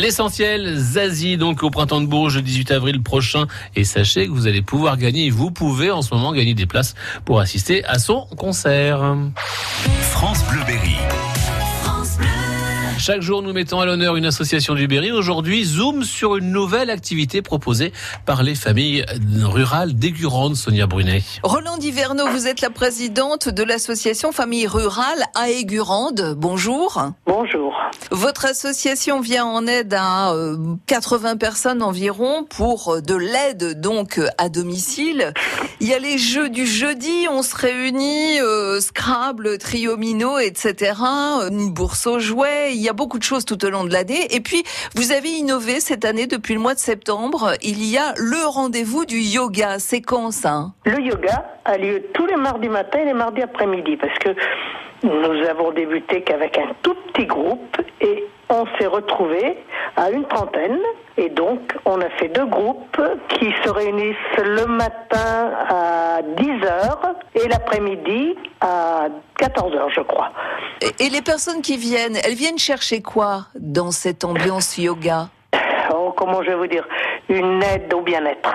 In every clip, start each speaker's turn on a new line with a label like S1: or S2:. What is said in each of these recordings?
S1: L'essentiel, Zazie, donc au printemps de Bourges le 18 avril prochain. Et sachez que vous allez pouvoir gagner, vous pouvez en ce moment gagner des places pour assister à son concert.
S2: France Bleu Berry.
S1: Chaque jour, nous mettons à l'honneur une association du Berry. Aujourd'hui, zoom sur une nouvelle activité proposée par les familles rurales d'Aigurande, Sonia Brunet.
S3: Roland Diverneau, vous êtes la présidente de l'association Famille Rurale à Aigurande. Bonjour.
S4: Bonjour.
S3: Votre association vient en aide à 80 personnes environ pour de l'aide donc à domicile. Il y a les jeux du jeudi, on se réunit, euh, Scrabble, Triomino, etc. Une bourse aux jouets. Il y a beaucoup de choses tout au long de l'année. Et puis, vous avez innové cette année depuis le mois de septembre. Il y a le rendez-vous du yoga. C'est quand ça?
S4: Le yoga a lieu tous les mardis matin et les mardis après-midi parce que nous avons débuté qu'avec un tout petit groupe et on s'est retrouvés à une trentaine. Et donc on a fait deux groupes qui se réunissent le matin à 10h et l'après-midi à 14h je crois.
S3: Et, et les personnes qui viennent, elles viennent chercher quoi dans cette ambiance yoga?
S4: Oh, comment je vais vous dire? Une aide au bien-être.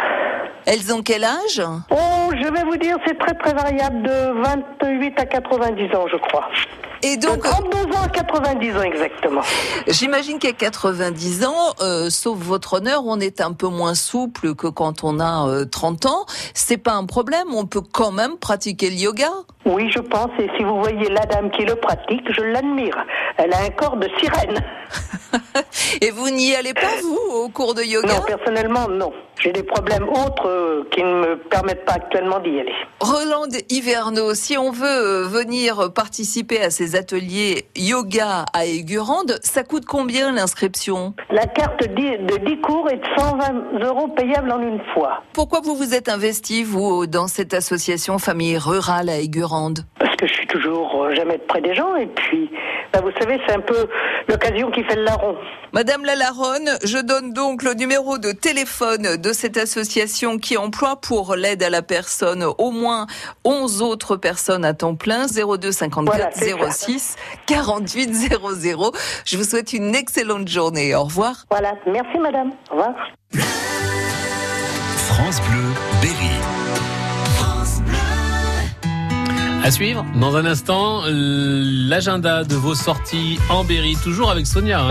S3: Elles ont quel âge
S4: Oh, je vais vous dire, c'est très très variable de 28 à 90 ans, je crois.
S3: Et
S4: De
S3: donc,
S4: 32 ans à 90 ans exactement.
S3: j'imagine qu'à 90 ans, euh, sauf votre honneur, on est un peu moins souple que quand on a euh, 30 ans. C'est pas un problème, on peut quand même pratiquer le yoga.
S4: Oui, je pense, et si vous voyez la dame qui le pratique, je l'admire. Elle a un corps de sirène.
S3: Et vous n'y allez pas, vous, au cours de yoga
S4: Non, personnellement, non. J'ai des problèmes autres euh, qui ne me permettent pas actuellement d'y aller.
S3: Roland Hiverneau, si on veut euh, venir participer à ces ateliers yoga à Aigurande, ça coûte combien l'inscription?
S4: La carte de 10 cours est de 120 euros payable en une fois.
S3: Pourquoi vous vous êtes investi, vous, dans cette association Famille Rurale à Aigurande?
S4: Parce que je suis toujours euh, jamais près des gens, et puis, bah, vous savez, c'est un peu l'occasion qui fait le larron.
S3: Madame Lalaronne, je donne donc le numéro de téléphone de cette association qui emploie pour l'aide à la personne au moins 11 autres personnes à temps plein, 02 54
S4: Voilà, c'est ça.
S3: 06 48 00. Je vous souhaite une excellente journée. Au revoir.
S4: Voilà, merci madame. Au revoir.
S2: France Bleu Berry.
S1: À suivre, dans un instant, l'agenda de vos sorties en Berry, toujours avec Sonia. hein.